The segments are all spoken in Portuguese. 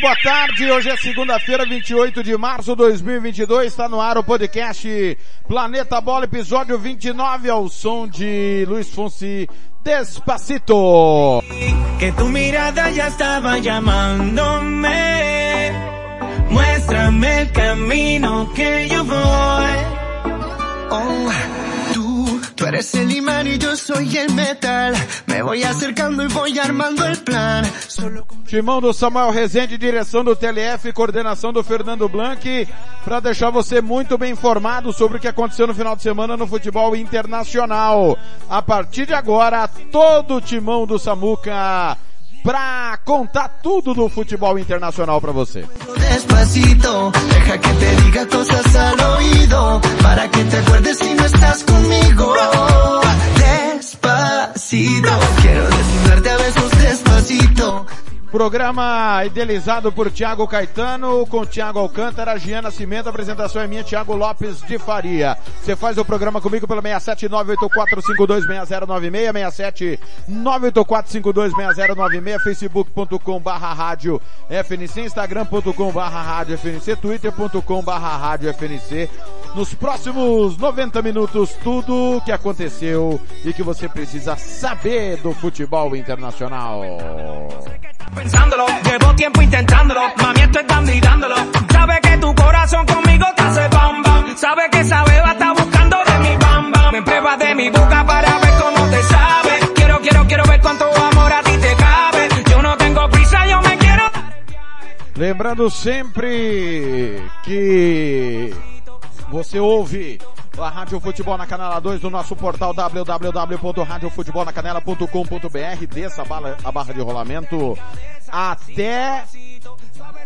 Boa tarde. Hoje é segunda-feira, 28 de março de 2022. Está no ar o podcast Planeta Bola, episódio 29, ao som de Luiz Fonsi Despacito. Que tu mirada ya estaba llamándome. Muéstrame el camino que yo voy. Oh, tú, eres el imán y yo soy el metal. Me voy acercando y voy armando el plan. Solo. Timão do Samuel Rezende, direção do TLF, coordenação do Fernando Blanc, para deixar você muito bem informado sobre o que aconteceu no final de semana no futebol internacional. A partir de agora, todo o Timão do Samuca pra contar tudo do futebol internacional para você. Programa idealizado por Thiago Caetano, com Thiago Alcântara, Gian Nascimento, a apresentação é minha, Thiago Lopes de Faria. Você faz o programa comigo pelo 67984526096, 67984526096, facebook.com barra rádio FNC, instagram.com barra rádio FNC, twitter.com barra rádio FNC. Nos próximos 90 minutos, tudo o que aconteceu e que você precisa saber do futebol internacional. Lembrando sempre que você ouve a Rádio Futebol na Canela 2 do nosso portal www.radiofutebolnacanela.com.br desça a barra, a barra de rolamento até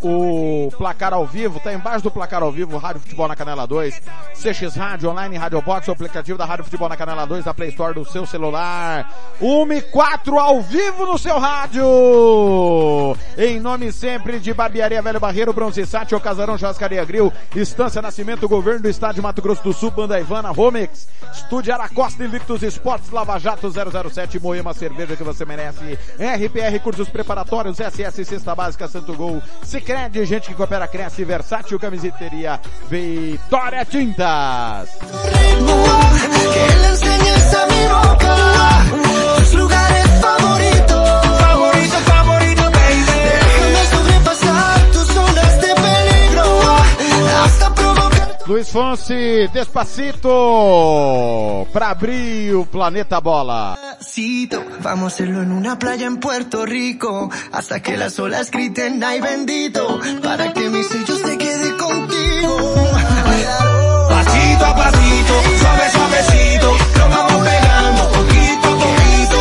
o placar ao vivo, tá embaixo do placar ao vivo, Rádio Futebol na Canela 2, CX Rádio Online, Rádio Box, o aplicativo da Rádio Futebol na Canela 2, da Play Store do seu celular. 1 e 4 ao vivo no seu rádio! Em nome sempre de Barbearia Velho Barreiro, Bronze Sat, o Casarão Churrascaria Grill, Estância Nascimento, Governo do Estado de Mato Grosso do Sul, Banda Ivana, Romex, Estúdio Aracosta, Invictus Esportes, Lava Jato 007, Moema Cerveja que você merece, RPR Cursos Preparatórios, SS Cesta Básica, Santo Gol, Cicred, gente que coopera, cresce, versátil, camiseteria, Vitória Tintas. Luiz Fonsi, Despacito, para abrir o Planeta Bola. Vamos hacerlo en una playa en Puerto Rico hasta que las olas griten ay bendito para que mi sello se quede contigo. Pasito a pasito, suave, suavecito, nos vamos pegando poquito a poquito.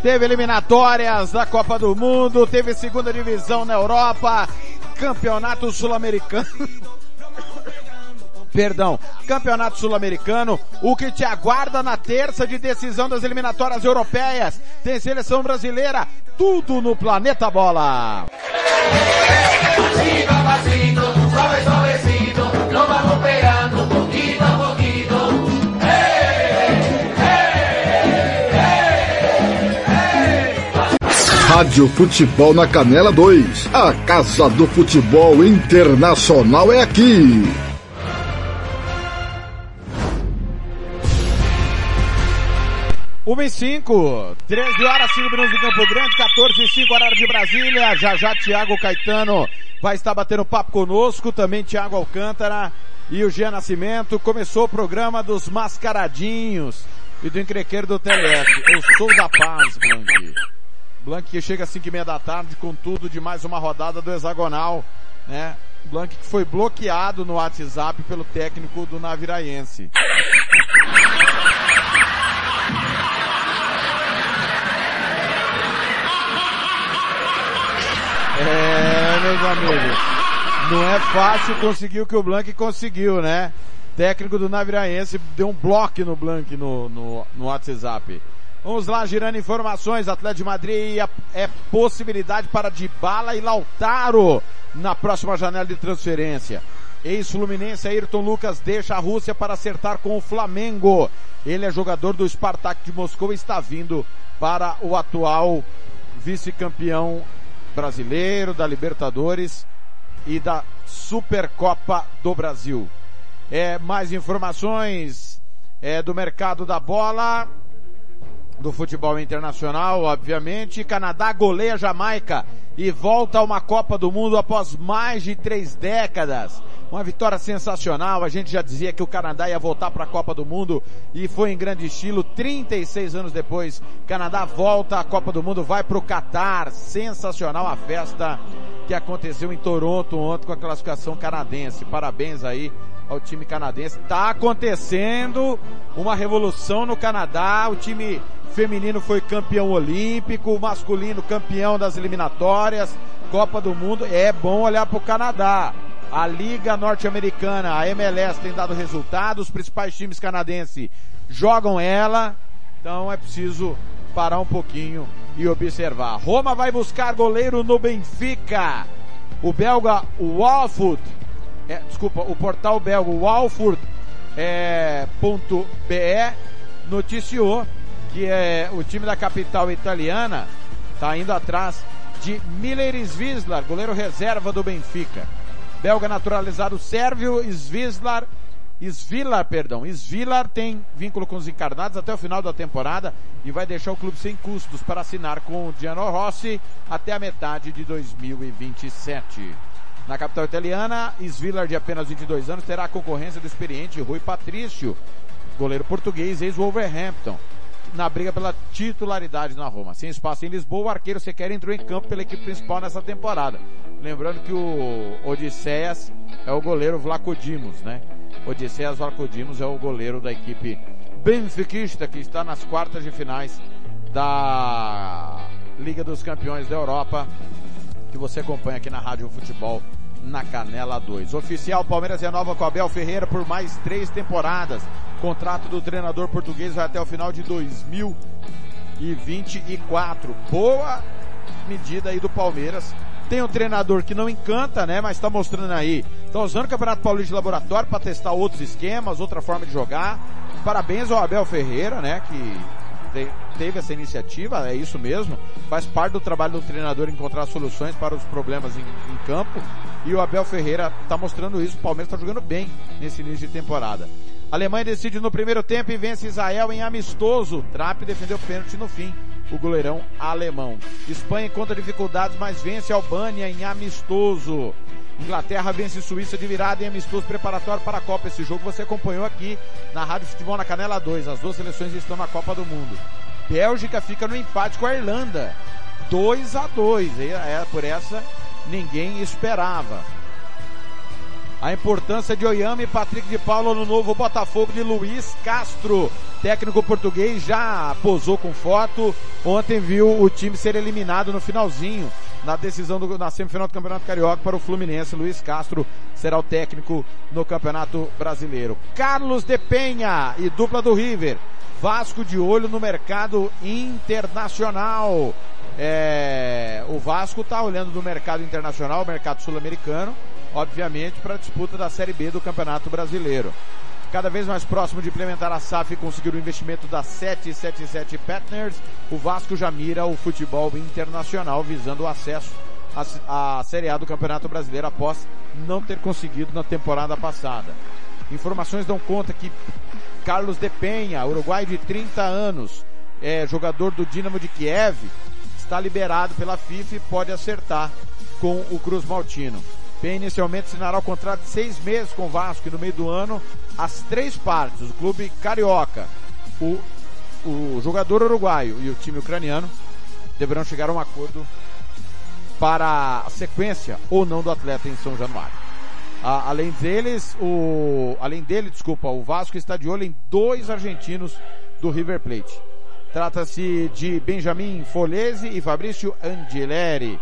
Teve eliminatórias da Copa do Mundo, teve segunda divisão na Europa, campeonato sul-americano perdão, Campeonato Sul-Americano, o que te aguarda na terça de decisão das eliminatórias europeias. Tem seleção brasileira, tudo no planeta bola. Rádio Futebol na Canela 2. A Casa do Futebol Internacional é aqui. Uma e cinco, 13 horas, 5 minutos de Campo Grande, 14 e 5 horário de Brasília. Já já Thiago Caetano vai estar batendo papo conosco, também Thiago Alcântara e o Gia Nascimento. Começou o programa dos mascaradinhos e do encrequeiro do TLF. Eu sou da paz, Blank. Blank que chega às 5 e meia da tarde com tudo de mais uma rodada do hexagonal, né? Blank que foi bloqueado no WhatsApp pelo técnico do Naviraense. É, meus amigos. Não é fácil conseguir o que o Blank conseguiu, né? Técnico do Naviraense deu um bloco no Blank no, no, no WhatsApp. Vamos lá, girando informações. Atlético de Madrid é possibilidade para Dybala e Lautaro na próxima janela de transferência. Ex-Fluminense Ayrton Lucas deixa a Rússia para acertar com o Flamengo. Ele é jogador do Spartak de Moscou e está vindo para o atual vice-campeão brasileiro, da Libertadores e da Supercopa do Brasil. É, mais informações é, do mercado da bola, do futebol internacional, obviamente. Canadá goleia Jamaica e volta a uma Copa do Mundo após mais de três décadas. Uma vitória sensacional. A gente já dizia que o Canadá ia voltar para a Copa do Mundo e foi em grande estilo. 36 anos depois, Canadá volta à Copa do Mundo, vai para o Catar. Sensacional a festa que aconteceu em Toronto ontem com a classificação canadense. Parabéns aí ao time canadense. Está acontecendo uma revolução no Canadá. O time feminino foi campeão olímpico, o masculino campeão das eliminatórias, Copa do Mundo. É bom olhar para o Canadá. A Liga Norte-Americana, a MLS, tem dado resultado. Os principais times canadenses jogam ela. Então é preciso parar um pouquinho e observar. Roma vai buscar goleiro no Benfica. O belga Walford, é, desculpa, o portal belga Walford é, noticiou que é o time da capital italiana está indo atrás de Miller Svislar, goleiro reserva do Benfica belga naturalizado sérvio, Svislar, Svilar, perdão, Svilar tem vínculo com os encarnados até o final da temporada e vai deixar o clube sem custos para assinar com o Gianno Rossi até a metade de 2027. Na capital italiana, Svilar, de apenas 22 anos, terá a concorrência do experiente Rui Patrício, goleiro português, ex-Wolverhampton na briga pela titularidade na Roma. Sem espaço em Lisboa, o arqueiro sequer entrou em campo pela equipe principal nessa temporada. Lembrando que o Odisseias é o goleiro Vlacodimos, né? Odisseias Vlacodimos é o goleiro da equipe benfiquista que está nas quartas de finais da Liga dos Campeões da Europa, que você acompanha aqui na Rádio Futebol na Canela 2. Oficial Palmeiras renova com Abel Ferreira por mais três temporadas. Contrato do treinador português vai até o final de 2024. Boa medida aí do Palmeiras. Tem um treinador que não encanta, né? Mas está mostrando aí. Está usando o Campeonato Paulista de Laboratório para testar outros esquemas, outra forma de jogar. Parabéns ao Abel Ferreira, né? Que teve essa iniciativa, é isso mesmo. Faz parte do trabalho do treinador encontrar soluções para os problemas em, em campo. E o Abel Ferreira está mostrando isso. O Palmeiras está jogando bem nesse início de temporada. A Alemanha decide no primeiro tempo e vence Israel em amistoso. Trapp defendeu o pênalti no fim. O goleirão alemão. Espanha encontra dificuldades, mas vence a Albânia em amistoso. Inglaterra vence Suíça de virada em amistoso preparatório para a Copa. Esse jogo você acompanhou aqui na Rádio Futebol na Canela 2. As duas seleções estão na Copa do Mundo. Bélgica fica no empate com a Irlanda. 2 a 2 é, Por essa ninguém esperava. A importância de Oyama e Patrick de Paula no novo Botafogo de Luiz Castro. Técnico português já posou com foto. Ontem viu o time ser eliminado no finalzinho na decisão do, na semifinal do Campeonato Carioca para o Fluminense. Luiz Castro será o técnico no Campeonato Brasileiro. Carlos de Penha e dupla do River. Vasco de olho no mercado internacional. É, o Vasco está olhando no mercado internacional, mercado sul-americano, obviamente, para a disputa da Série B do Campeonato Brasileiro. Cada vez mais próximo de implementar a SAF e conseguir o investimento da 777 Partners, o Vasco já mira o futebol internacional visando o acesso à, Série A do Campeonato Brasileiro após não ter conseguido na temporada passada. Informações dão conta que Carlos de Penha, uruguai de 30 anos, é jogador do Dinamo de Kiev, está liberado pela FIFA e pode acertar com o Cruz Maltino. Penha inicialmente assinará o contrato de seis meses com o Vasco e no meio do ano as três partes, o clube carioca, o, o jogador uruguaio e o time ucraniano, deverão chegar a um acordo para a sequência ou não do atleta em São Januário. além deles, o, além dele, desculpa, o Vasco está de olho em dois argentinos do River Plate. Trata-se de Benjamin Folese e Fabrício Angileri,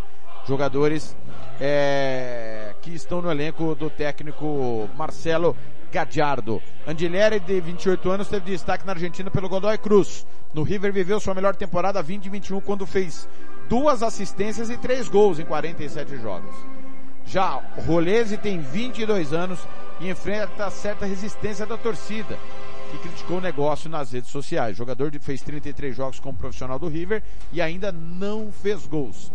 jogadores é, que estão no elenco do técnico Marcelo Gadiardo. Andileri, de 28 anos, teve destaque na Argentina pelo Godoy Cruz. No River viveu sua melhor temporada 2021 quando fez duas assistências e três gols em 47 jogos. Já Rolese tem 22 anos e enfrenta certa resistência da torcida, que criticou o negócio nas redes sociais. O jogador fez 33 jogos como profissional do River e ainda não fez gols.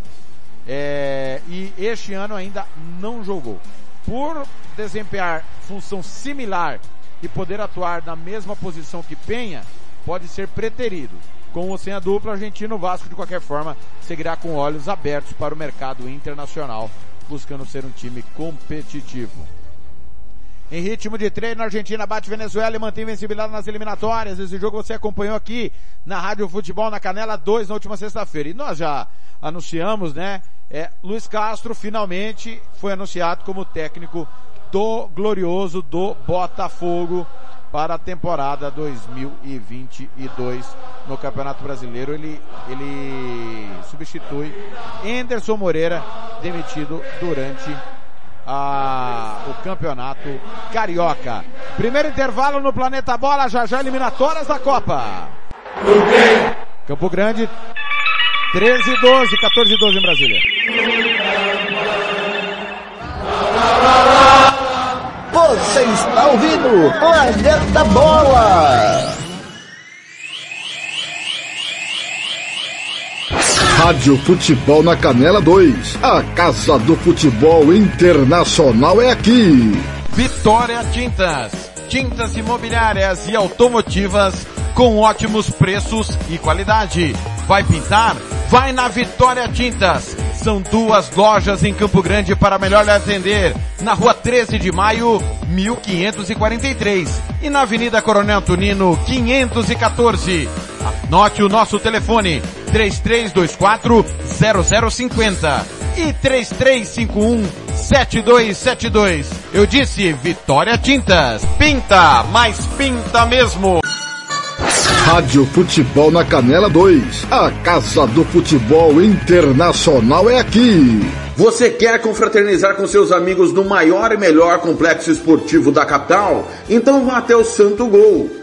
É, e este ano ainda não jogou por desempenhar função similar e poder atuar na mesma posição que Penha, pode ser preterido. Com ou sem a dupla, argentino Vasco de qualquer forma seguirá com olhos abertos para o mercado internacional, buscando ser um time competitivo. Em ritmo de treino, a Argentina bate Venezuela e mantém invencibilidade nas eliminatórias. Esse jogo você acompanhou aqui na Rádio Futebol na Canela 2 na última sexta-feira. E nós já anunciamos, né? É, Luiz Castro finalmente foi anunciado como técnico do glorioso do Botafogo para a temporada 2022 no Campeonato Brasileiro. Ele, ele substitui Enderson Moreira, demitido durante a, o Campeonato Carioca. Primeiro intervalo no Planeta Bola, já já eliminatórias da Copa. Campo Grande, 13 e 12, 14 e 12 em Brasília. Você está ouvindo Planeta Bola. Rádio Futebol na Canela 2. A Casa do Futebol Internacional é aqui. Vitória Tintas. Tintas imobiliárias e automotivas com ótimos preços e qualidade. Vai pintar? Vai na Vitória Tintas. São duas lojas em Campo Grande para melhor atender. Na rua 13 de maio, 1543. E na Avenida Coronel Tunino, 514. Anote o nosso telefone, 3324 0050 e 3351 7272. Eu disse Vitória Tintas. Pinta, mas pinta mesmo. Rádio Futebol na Canela 2. A Casa do Futebol Internacional é aqui. Você quer confraternizar com seus amigos no maior e melhor complexo esportivo da capital? Então vá até o Santo Gol.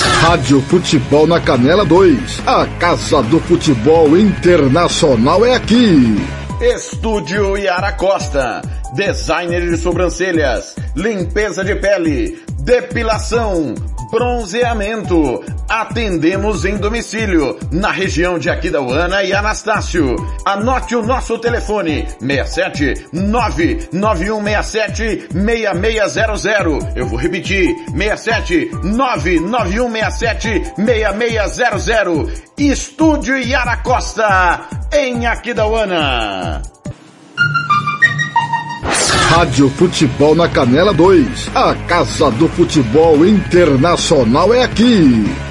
Rádio Futebol na Canela 2. A Casa do Futebol Internacional é aqui. Estúdio Yara Costa. Designer de sobrancelhas, limpeza de pele, depilação, bronzeamento. Atendemos em domicílio, na região de Aquidauana e Anastácio. Anote o nosso telefone, 67 99167 6600. Eu vou repetir, 67 99167 6600. Estúdio Yara Costa, em Aquidauana. Rádio Futebol na Canela 2. A Casa do Futebol Internacional é aqui.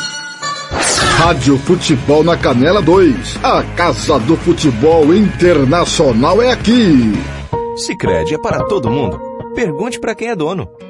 Rádio Futebol na Canela 2. A Casa do Futebol Internacional é aqui. Sicredi é para todo mundo. Pergunte para quem é dono.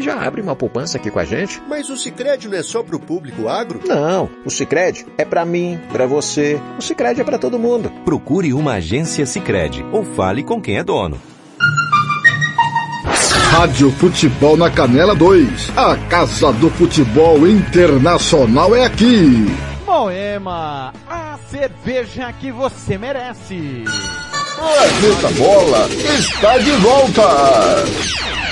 já abre uma poupança aqui com a gente. Mas o Sicredi não é só para o público agro? Não, o Sicredi é para mim, para você. O Sicredi é para todo mundo. Procure uma agência Sicredi ou fale com quem é dono. Rádio Futebol na Canela 2. A Casa do Futebol Internacional é aqui. Moema, a cerveja que você merece. Planeta Bola está de volta.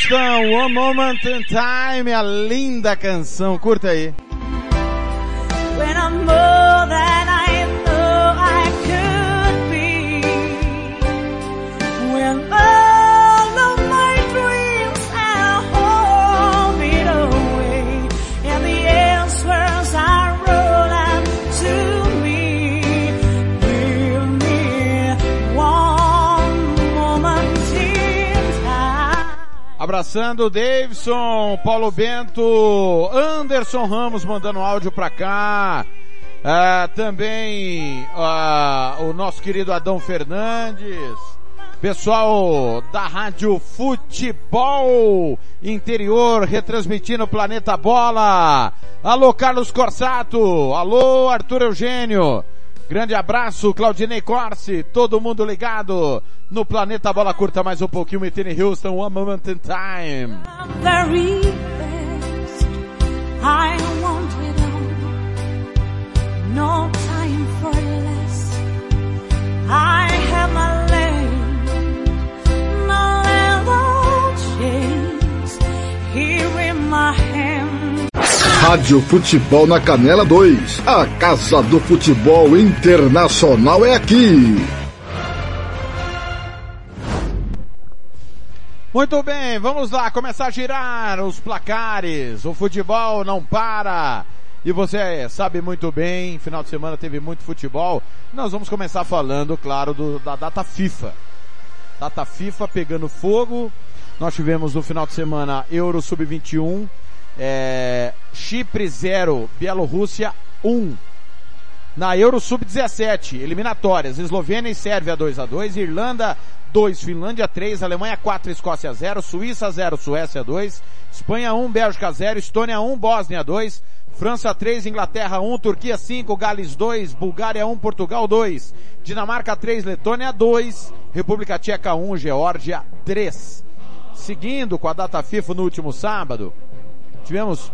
One Moment in Time, a linda canção, curta aí. Abraçando o Davidson, Paulo Bento, Anderson Ramos mandando áudio pra cá. Ah, também ah, o nosso querido Adão Fernandes. Pessoal da Rádio Futebol Interior retransmitindo o Planeta Bola. Alô Carlos Corsato. Alô Arthur Eugênio. Grande abraço, Claudinei Corse, todo mundo ligado no Planeta Bola Curta mais um pouquinho, Whitney Houston, One Moment in Time. my hand. Rádio Futebol na Canela 2. A Casa do Futebol Internacional é aqui. Muito bem, vamos lá, começar a girar os placares. O futebol não para. E você sabe muito bem, final de semana teve muito futebol. Nós vamos começar falando, claro, do, da data FIFA. Data FIFA pegando fogo. Nós tivemos no final de semana Euro Sub-21, é, Chipre 0, Bielorrússia 1. Na Euro Sub-17, eliminatórias, Eslovênia e Sérvia 2 a 2 Irlanda 2, Finlândia 3, Alemanha 4, Escócia 0, Suíça 0, Suécia 2, Espanha 1, Bélgica 0, Estônia 1, Bósnia 2, França 3, Inglaterra 1, Turquia 5, Gales 2, Bulgária 1, Portugal 2, Dinamarca 3, Letônia 2, República Tcheca 1, Geórgia 3. Seguindo com a data FIFA no último sábado, tivemos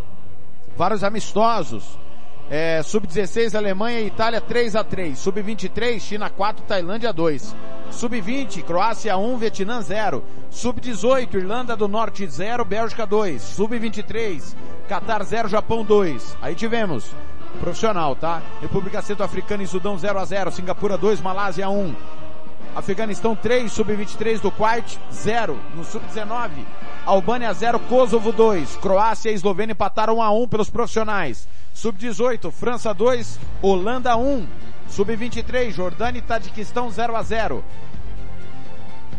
vários amistosos. É, Sub-16, Alemanha e Itália 3 a 3 Sub-23, China 4, Tailândia 2. Sub-20, Croácia 1, Vietnã 0. Sub-18, Irlanda do Norte 0, Bélgica 2. Sub-23, Qatar 0, Japão 2. Aí tivemos profissional, tá? República Centro-Africana e Sudão 0 a 0, Singapura 2, Malásia 1. Afeganistão 3, Sub-23 do Kuwait 0. No Sub-19, Albânia 0, Kosovo 2. Croácia e Eslovênia empataram 1 a 1 pelos profissionais. Sub-18, França 2, Holanda 1. Sub-23, Jordânia e Tadiquistão 0 a 0.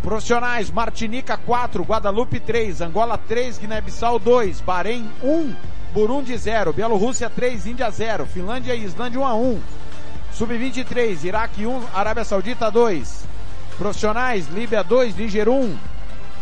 Profissionais, Martinica 4, Guadalupe 3, Angola 3, Guiné-Bissau 2, Bahrein 1, Burundi 0, Bielorrússia 3, Índia 0, Finlândia e Islândia 1 a 1. Sub-23, Iraque 1, Arábia Saudita 2. Profissionais, Líbia 2, Níger 1.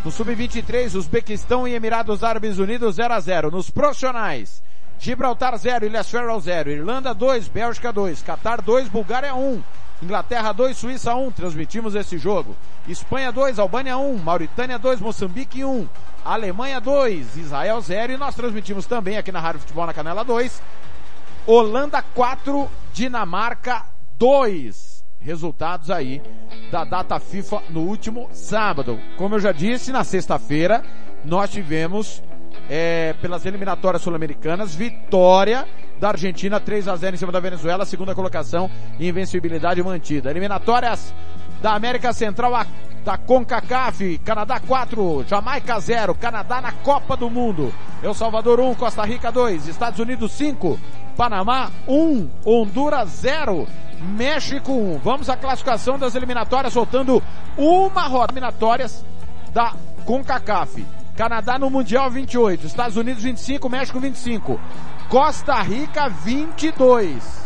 No Sub-23, Uzbequistão e Emirados Árabes Unidos 0 a 0. Nos profissionais, Gibraltar 0, Ilhas Faroe 0, Irlanda 2, Bélgica 2, Catar 2, Bulgária 1, Inglaterra 2, Suíça 1, transmitimos esse jogo. Espanha 2, Albânia 1, Mauritânia 2, Moçambique 1, Alemanha 2, Israel 0 e nós transmitimos também aqui na Rádio Futebol na Canela 2, Holanda 4, Dinamarca 2. Resultados aí da data FIFA no último sábado. Como eu já disse, na sexta-feira nós tivemos é, pelas eliminatórias sul-americanas, vitória da Argentina 3 a 0 em cima da Venezuela, segunda colocação e invencibilidade mantida. Eliminatórias da América Central, a, da CONCACAF, Canadá 4, Jamaica 0, Canadá na Copa do Mundo. El Salvador 1, Costa Rica 2, Estados Unidos 5, Panamá 1, Honduras 0, México 1. Vamos à classificação das eliminatórias, soltando uma rodada eliminatórias da CONCACAF. Canadá no Mundial 28, Estados Unidos 25, México 25, Costa Rica 22.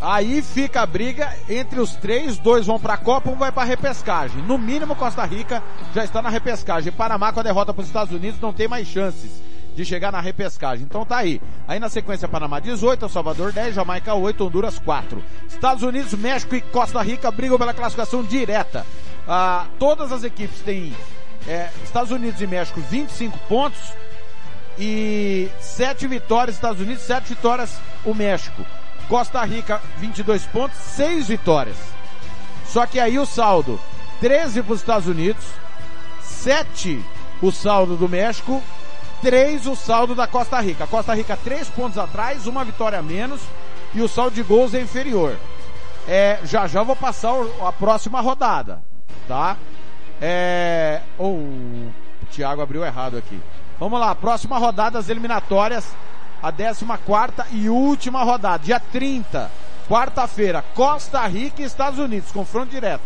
Aí fica a briga entre os três, dois vão para a Copa, um vai para a repescagem. No mínimo Costa Rica já está na repescagem. Panamá com a derrota para os Estados Unidos não tem mais chances de chegar na repescagem. Então tá aí. Aí na sequência Panamá 18, El Salvador 10, Jamaica 8, Honduras 4. Estados Unidos, México e Costa Rica brigam pela classificação direta. Ah, todas as equipes têm é, Estados Unidos e México 25 pontos e 7 vitórias Estados Unidos, 7 vitórias o México. Costa Rica 22 pontos, 6 vitórias. Só que aí o saldo 13 para os Estados Unidos, 7 o saldo do México, 3 o saldo da Costa Rica. Costa Rica 3 pontos atrás, uma vitória a menos e o saldo de gols é inferior. É, já já vou passar a próxima rodada, tá? É, oh, o Thiago abriu errado aqui. Vamos lá, próxima rodada das eliminatórias, a 14 quarta e última rodada, dia 30, quarta-feira, Costa Rica e Estados Unidos, confronto direto.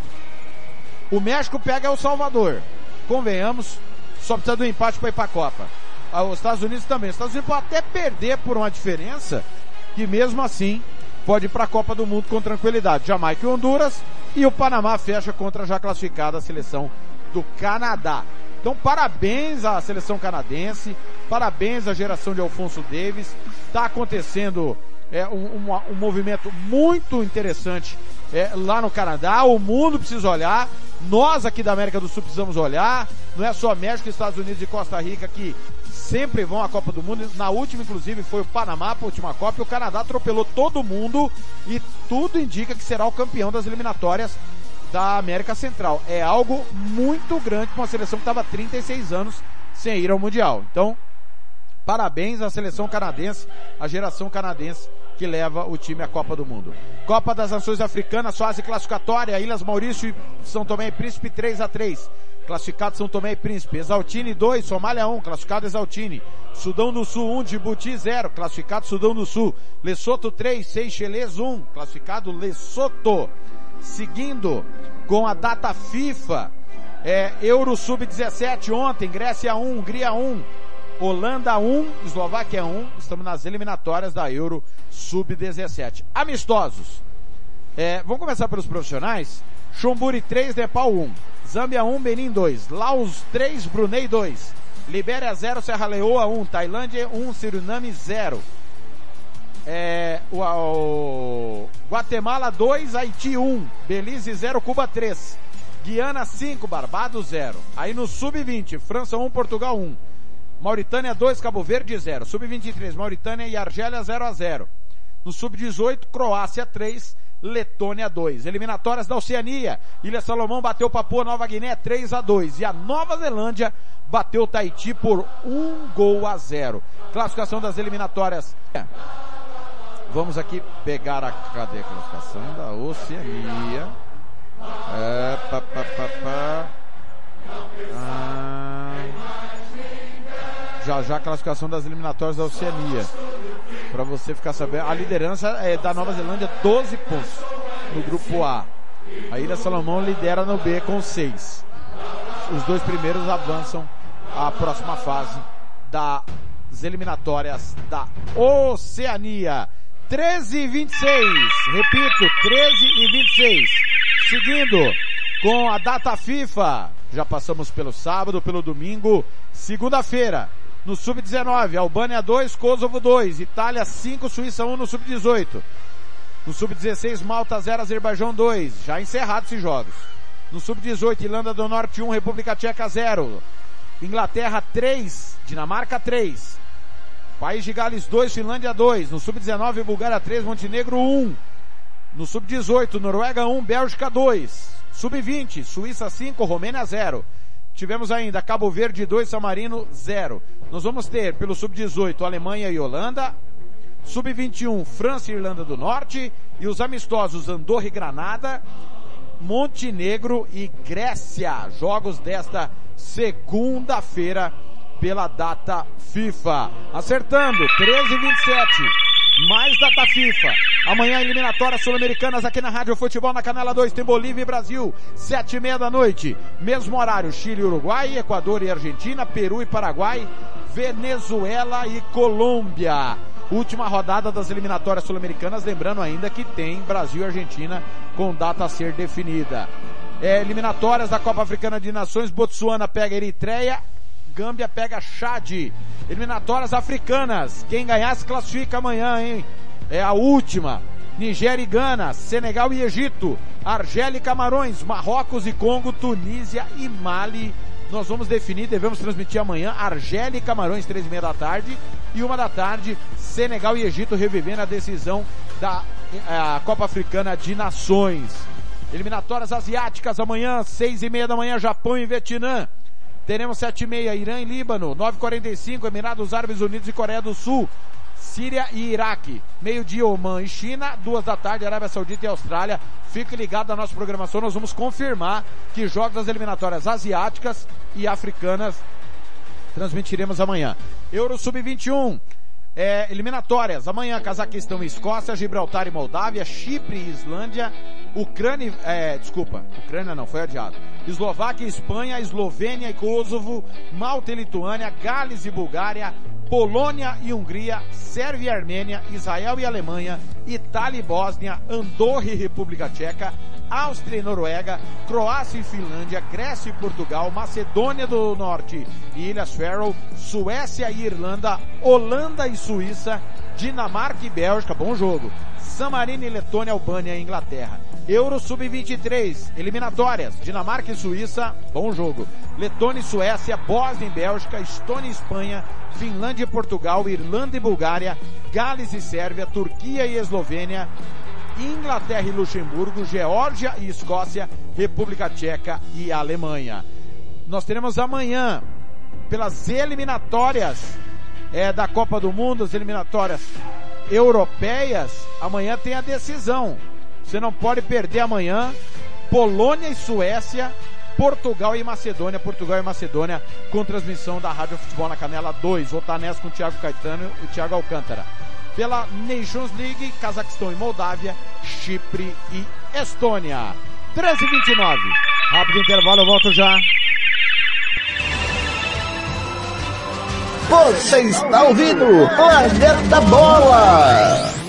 O México pega El Salvador. Convenhamos, só precisa do empate para ir para a Copa. Ah, Os Estados Unidos também. Os Estados Unidos pode até perder por uma diferença, que mesmo assim pode ir para a Copa do Mundo com tranquilidade. Jamaica e Honduras e o Panamá fecha contra a já classificada seleção do Canadá. Então parabéns à seleção canadense, parabéns à geração de Alfonso Davis. Está acontecendo é, um, um, um, movimento muito interessante é, lá no Canadá. O mundo precisa olhar. Nós aqui da América do Sul precisamos olhar. Não é só México, Estados Unidos e Costa Rica que sempre vão à Copa do Mundo. Na última, inclusive, foi o Panamá a última Copa e o Canadá atropelou todo mundo e tudo indica que será o campeão das eliminatórias da América Central. É algo muito grande para uma seleção que estava 36 anos sem ir ao Mundial. Então, parabéns à seleção canadense, à geração canadense que leva o time à Copa do Mundo. Copa das Nações Africanas, fase classificatória, Ilhas Maurício e São Tomé e Príncipe 3 a 3 Classificado São Tomé e Príncipe. Exaltine 2, Somália 1, classificado Exaltine. Sudão do Sul 1, Djibouti 0, classificado Sudão do Sul. Lesoto 3, Seychelles 1, classificado Lesoto. Seguindo com a data FIFA, é, Euro Sub-17 ontem, Grécia 1, Hungria 1, Holanda 1, Eslováquia 1. Estamos nas eliminatórias da Euro Sub-17. Amistosos. É, vamos começar pelos profissionais. Chomburi 3, Nepal 1. Zâmbia 1, Benin 2. Laos 3, Brunei 2. Libéria 0, Serra Leoa 1. Tailândia 1, Suriname 0. É, o, o, Guatemala 2, Haiti 1. Belize 0, Cuba 3. Guiana 5, Barbados 0. Aí no Sub-20, França 1, Portugal 1. Mauritânia 2, Cabo Verde 0. Sub-23, Mauritânia e Argélia 0 a 0. No Sub-18, Croácia 3, Letônia 2. Eliminatórias da Oceania. Ilha Salomão bateu Papua Nova Guiné 3 a 2 e a Nova Zelândia bateu Tahiti por um gol a zero. Classificação das eliminatórias. Vamos aqui pegar a cadê a classificação da Oceania? É, pá, pá, pá, pá. Ah, já já a classificação das eliminatórias da Oceania. Para você ficar sabendo, a liderança é da Nova Zelândia 12 pontos no grupo A. A Ilha Salomão lidera no B com 6. Os dois primeiros avançam à próxima fase das eliminatórias da Oceania. 13 e 26. Repito, 13 e 26. Seguindo com a data FIFA. Já passamos pelo sábado, pelo domingo. Segunda-feira, no Sub-19, Albânia 2, Kosovo 2, Itália 5, Suíça 1 no Sub-18. No Sub-16, Malta 0, Azerbaijão 2. Já encerrados esses jogos. No Sub-18, Irlanda do Norte 1, República Tcheca 0. Inglaterra 3, Dinamarca 3. País de Gales 2, Finlândia 2. No Sub-19, Bulgária 3, Montenegro 1. No Sub-18, Noruega 1, Bélgica 2. Sub-20, Suíça 5, Romênia 0. Tivemos ainda Cabo Verde 2, San Marino 0. Nós vamos ter pelo Sub-18 Alemanha e Holanda. Sub-21, França e Irlanda do Norte. E os amistosos Andorra e Granada. Montenegro e Grécia. Jogos desta segunda-feira pela data FIFA. Acertando, 13 e 27. Mais data FIFA. Amanhã eliminatórias sul-americanas aqui na Rádio Futebol na Canela 2 tem Bolívia e Brasil, sete e meia da noite. Mesmo horário, Chile Uruguai, Equador e Argentina, Peru e Paraguai, Venezuela e Colômbia. Última rodada das eliminatórias sul-americanas, lembrando ainda que tem Brasil e Argentina com data a ser definida. É, eliminatórias da Copa Africana de Nações, Botsuana pega Eritreia, Gâmbia pega Chad. Eliminatórias africanas. Quem ganhar se classifica amanhã, hein? É a última. Nigéria e Gana, Senegal e Egito, Argélia e Camarões, Marrocos e Congo, Tunísia e Mali. Nós vamos definir, devemos transmitir amanhã, Argélia e Camarões, três e meia da tarde, e uma da tarde, Senegal e Egito revivendo a decisão da a Copa Africana de Nações. Eliminatórias asiáticas amanhã, seis e meia da manhã, Japão e Vietnã. Teremos sete e meia, Irã e Líbano, 9h45, Emirados Árabes Unidos e Coreia do Sul. Síria e Iraque. Meio-dia, Oman e China. Duas da tarde, Arábia Saudita e Austrália. Fique ligado na nossa programação. Nós vamos confirmar que jogos das eliminatórias asiáticas e africanas transmitiremos amanhã. Euro Sub-21. É, eliminatórias. Amanhã, Cazaquistão e Escócia, Gibraltar e Moldávia, Chipre e Islândia, Ucrânia, é, desculpa, Ucrânia não, foi adiado. Eslováquia, Espanha, Eslovênia e Kosovo, Malta e Lituânia, Gales e Bulgária, Polônia e Hungria, Sérvia e Armênia, Israel e Alemanha, Itália e Bósnia, Andorra e República Tcheca, Áustria e Noruega, Croácia e Finlândia, Grécia e Portugal, Macedônia do Norte e Ilhas Faroe, Suécia e Irlanda, Holanda e Suíça, Dinamarca e Bélgica, bom jogo, San Marino e Letônia, Albânia e Inglaterra. Euro Sub-23, eliminatórias, Dinamarca e Suíça, bom jogo. Letônia e Suécia, Bósnia e Bélgica, Estônia e Espanha, Finlândia e Portugal, Irlanda e Bulgária, Gales e Sérvia, Turquia e Eslovênia, Inglaterra e Luxemburgo, Geórgia e Escócia, República Tcheca e Alemanha. Nós teremos amanhã, pelas eliminatórias é, da Copa do Mundo, as eliminatórias europeias, amanhã tem a decisão. Você não pode perder amanhã. Polônia e Suécia, Portugal e Macedônia, Portugal e Macedônia, com transmissão da Rádio Futebol na Canela 2. Vou estar nessa com o Thiago Caetano e o Thiago Alcântara. Pela Nations League, Cazaquistão e Moldávia, Chipre e Estônia. 13 e 29. Rápido intervalo, eu volto já. Você está ouvindo Planeta Bola!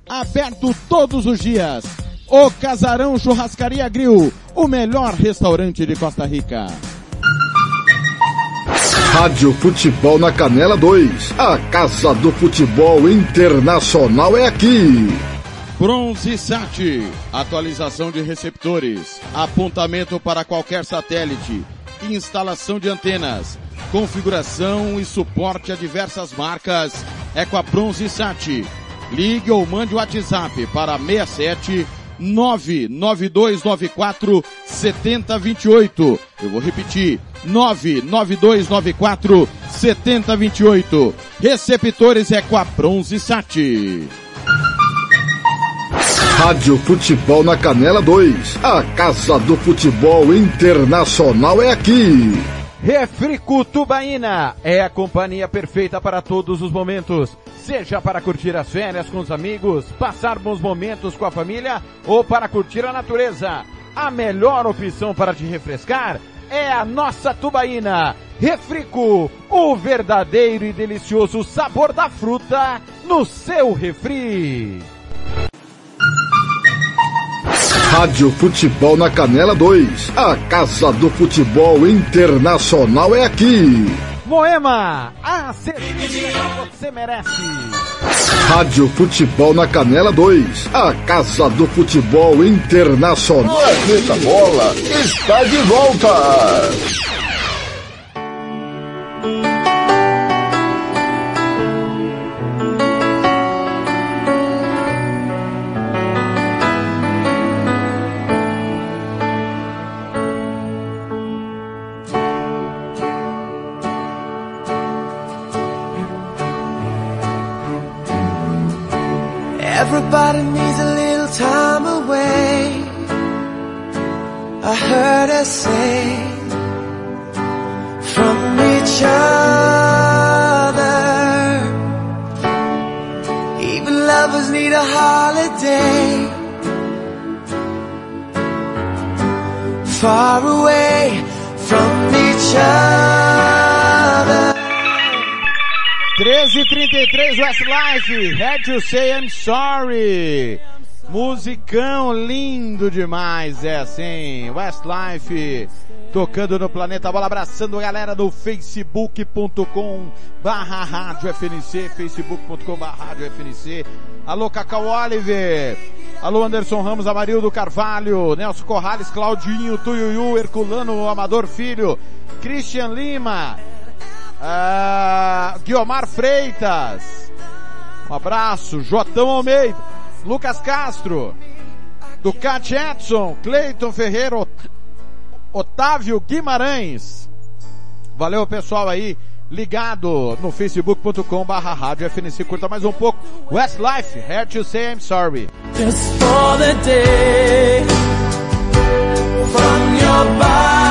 Aberto todos os dias. O Casarão Churrascaria Grill, o melhor restaurante de Costa Rica. Rádio Futebol na Canela 2. A Casa do Futebol Internacional é aqui. Bronze Sat, atualização de receptores, apontamento para qualquer satélite, instalação de antenas, configuração e suporte a diversas marcas é com a Bronze Sat. Ligue ou mande o WhatsApp para 67 99294 7028. Eu vou repetir. 99294 7028. Receptores é com a Bronze Sat. Rádio Futebol na Canela 2. A Casa do Futebol Internacional é aqui. Refrico Tubaína é a companhia perfeita para todos os momentos. Seja para curtir as férias com os amigos, passar bons momentos com a família ou para curtir a natureza. A melhor opção para te refrescar é a nossa tubaína. Refrico, o verdadeiro e delicioso sabor da fruta no seu refri. Rádio Futebol na Canela 2. A Casa do Futebol Internacional é aqui. Moema, a você merece. Rádio Futebol na Canela 2. A Casa do Futebol Internacional. Planeta Bola está de volta. Say from each other. Even lovers need a holiday. Far away from each other. 1333 Westlife, Had to Say I'm Sorry. Musicão lindo demais, é assim. Westlife tocando no Planeta Bola, abraçando a galera do facebook.com barra rádio FNC, facebook.com barra rádio FNC. Alô Cacau Oliver, alô Anderson Ramos, Amarildo Carvalho, Nelson Corrales, Claudinho, Tuiuiu, Herculano, Amador Filho, Christian Lima, ah, Guiomar Freitas. Um abraço. Jotão Almeida. Lucas Castro. Ducati Edson. Cleiton Ferreira. Ot Otávio Guimarães. Valeu pessoal aí. Ligado no facebook.com barra rádio FNC. Curta mais um pouco. Westlife. Here to say I'm sorry. Just for the day from your body.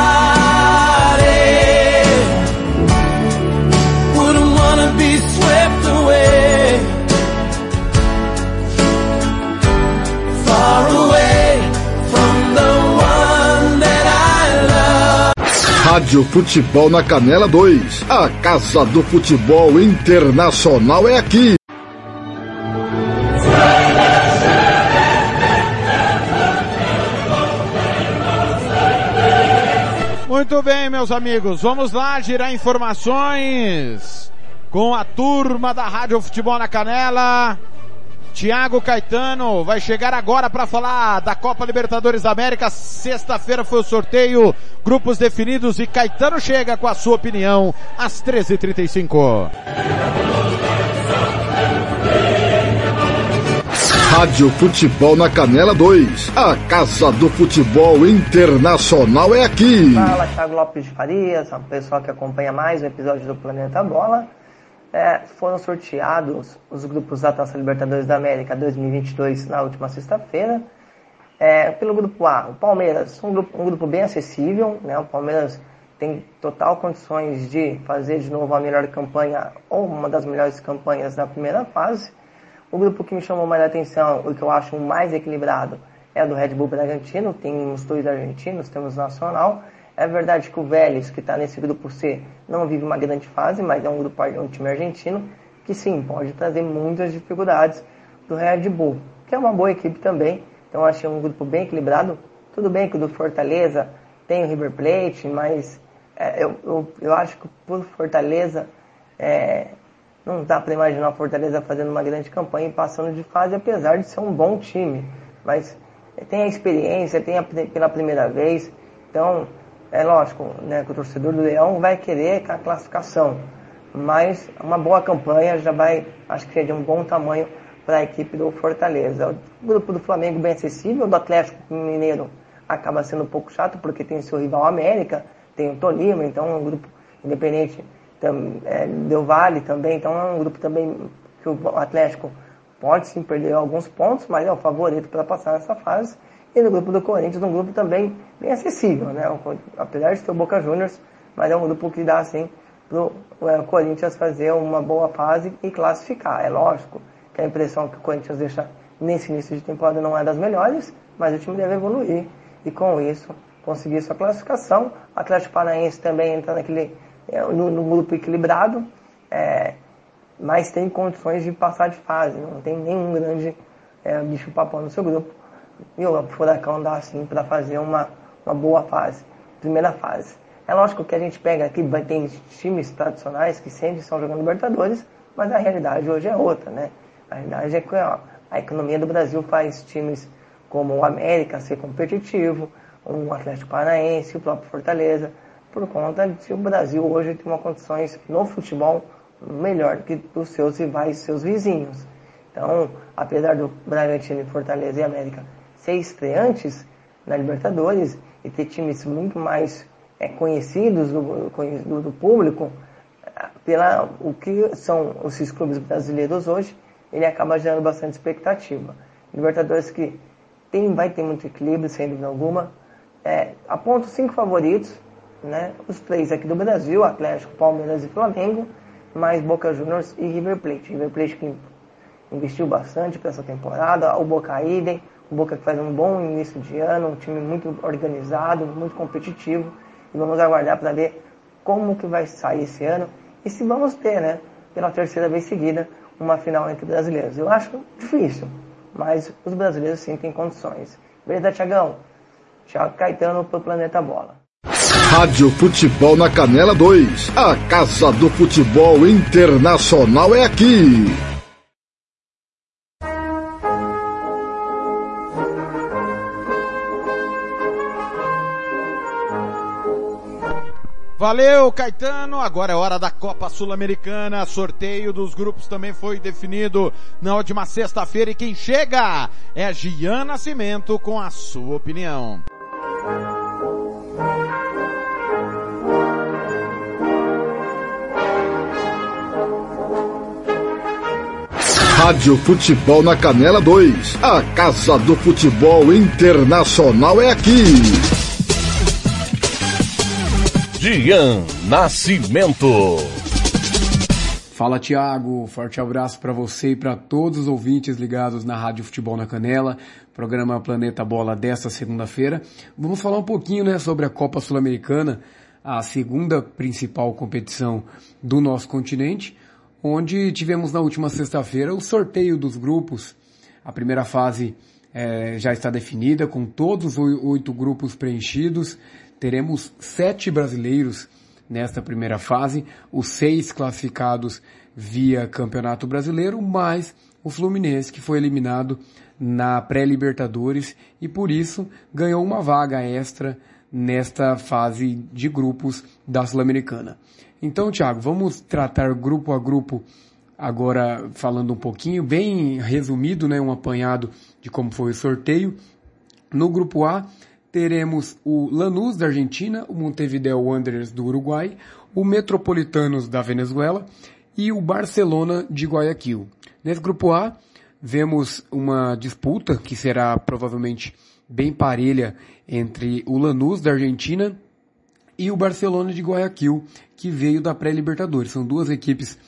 Rádio Futebol na Canela 2. A Casa do Futebol Internacional é aqui. Muito bem, meus amigos, vamos lá girar informações com a turma da Rádio Futebol na Canela. Tiago Caetano vai chegar agora para falar da Copa Libertadores da América. Sexta-feira foi o sorteio, grupos definidos e Caetano chega com a sua opinião às 13h35. Rádio Futebol na Canela 2. A Casa do Futebol Internacional é aqui. Fala, Thiago Lopes de Farias, o pessoal que acompanha mais um episódio do Planeta Bola. É, foram sorteados os grupos da Taça Libertadores da América 2022 na última sexta-feira. É, pelo grupo A, o Palmeiras, um grupo, um grupo bem acessível, né? O Palmeiras tem total condições de fazer de novo a melhor campanha ou uma das melhores campanhas na primeira fase. O grupo que me chamou mais a atenção, o que eu acho mais equilibrado, é o do Red Bull Bragantino. Tem os dois argentinos, temos o Nacional. É verdade que o Vélez, que está nesse grupo C, não vive uma grande fase, mas é um grupo um time argentino que sim, pode trazer muitas dificuldades do Red Bull, que é uma boa equipe também. Então achei um grupo bem equilibrado. Tudo bem que o do Fortaleza tem o River Plate, mas é, eu, eu, eu, acho que por Fortaleza é, não dá para imaginar a Fortaleza fazendo uma grande campanha e passando de fase, apesar de ser um bom time. Mas tem a experiência, tem a, pela primeira vez. Então, é lógico né, que o torcedor do Leão vai querer a classificação. Mas uma boa campanha já vai, acho que é de um bom tamanho para a equipe do Fortaleza. O grupo do Flamengo bem acessível, do Atlético Mineiro acaba sendo um pouco chato porque tem seu rival América, tem o Tolima, então é um grupo independente é, Del Vale também, então é um grupo também que o Atlético pode sim perder alguns pontos, mas é o favorito para passar nessa fase. E no grupo do Corinthians, um grupo também bem acessível, né? Apesar de ter o Boca Juniors, mas é um grupo que dá assim para o é, Corinthians fazer uma boa fase e classificar. É lógico que a impressão que o Corinthians deixa nesse início de temporada não é das melhores, mas o time deve evoluir e com isso conseguir sua classificação. O Atlético Paranaense também entra naquele é, no, no, grupo equilibrado, é, mas tem condições de passar de fase, não tem nenhum grande é, bicho papão no seu grupo. E o Furacão dá assim para fazer uma, uma boa fase, primeira fase. É lógico que a gente pega aqui, tem times tradicionais que sempre estão jogando Libertadores, mas a realidade hoje é outra, né? A realidade é que ó, a economia do Brasil faz times como o América ser competitivo, o Atlético Paranaense, o próprio Fortaleza, por conta de o Brasil hoje tem uma condições no futebol melhor que os seus rivais, seus vizinhos. Então, apesar do Bragantino, Fortaleza e América ser estreantes na Libertadores e ter times muito mais é, conhecidos do, do, do, público, pela o que são esses clubes brasileiros hoje, ele acaba gerando bastante expectativa. Libertadores que tem, vai ter muito equilíbrio, sem dúvida alguma. É, aponto cinco favoritos, né? Os três aqui do Brasil, Atlético, Palmeiras e Flamengo, mais Boca Juniors e River Plate. River Plate que investiu bastante para essa temporada, o Boca idem, o Boca que faz um bom início de ano, um time muito organizado, muito competitivo, e vamos aguardar para ver como que vai sair esse ano e se vamos ter, né, pela terceira vez seguida, uma final entre brasileiros. Eu acho difícil, mas os brasileiros sim têm condições. Beleza, Tiagão? Thiago Caetano para o Planeta Bola. Rádio Futebol na Canela 2. A Casa do Futebol Internacional é aqui. Valeu, Caetano. Agora é hora da Copa Sul-Americana. Sorteio dos grupos também foi definido na última sexta-feira e quem chega é Gian Nascimento com a sua opinião. Rádio Futebol na Canela 2. A Casa do Futebol Internacional é aqui. Dian Nascimento. Fala Tiago, forte abraço para você e para todos os ouvintes ligados na Rádio Futebol na Canela, programa Planeta Bola desta segunda-feira. Vamos falar um pouquinho né, sobre a Copa Sul-Americana. a segunda principal competição do nosso continente, onde tivemos na última sexta-feira o sorteio dos grupos. A primeira fase é, já está definida, com todos os oito grupos preenchidos. Teremos sete brasileiros nesta primeira fase, os seis classificados via Campeonato Brasileiro, mais o Fluminense, que foi eliminado na pré-Libertadores e por isso ganhou uma vaga extra nesta fase de grupos da Sul-Americana. Então, Thiago, vamos tratar grupo a grupo agora falando um pouquinho, bem resumido, né, um apanhado de como foi o sorteio. No grupo A, teremos o Lanús da Argentina, o Montevideo Wanderers do Uruguai, o Metropolitanos da Venezuela e o Barcelona de Guayaquil. Nesse grupo A, vemos uma disputa que será provavelmente bem parelha entre o Lanús da Argentina e o Barcelona de Guayaquil, que veio da pré-Libertadores. São duas equipes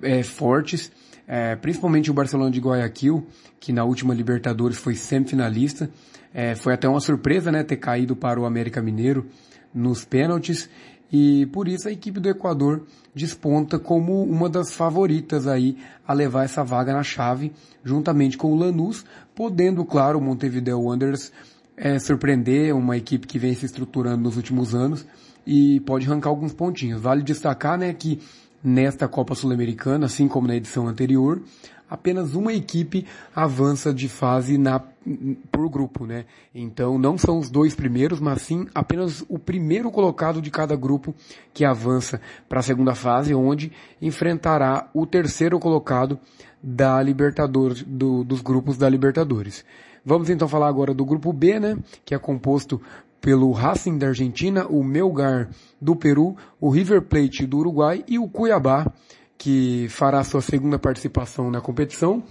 é, fortes, é, principalmente o Barcelona de Guayaquil, que na última Libertadores foi semifinalista. É, foi até uma surpresa, né, ter caído para o América Mineiro nos pênaltis e por isso a equipe do Equador desponta como uma das favoritas aí a levar essa vaga na chave, juntamente com o Lanús, podendo, claro, o Montevideo Wanderers é, surpreender uma equipe que vem se estruturando nos últimos anos e pode arrancar alguns pontinhos. Vale destacar, né, que nesta Copa Sul-Americana, assim como na edição anterior, apenas uma equipe avança de fase na, por grupo, né? Então não são os dois primeiros, mas sim apenas o primeiro colocado de cada grupo que avança para a segunda fase, onde enfrentará o terceiro colocado da Libertadores, do, dos grupos da Libertadores. Vamos então falar agora do grupo B, né? Que é composto pelo Racing da Argentina, o Melgar do Peru, o River Plate do Uruguai e o Cuiabá que fará sua segunda participação na competição.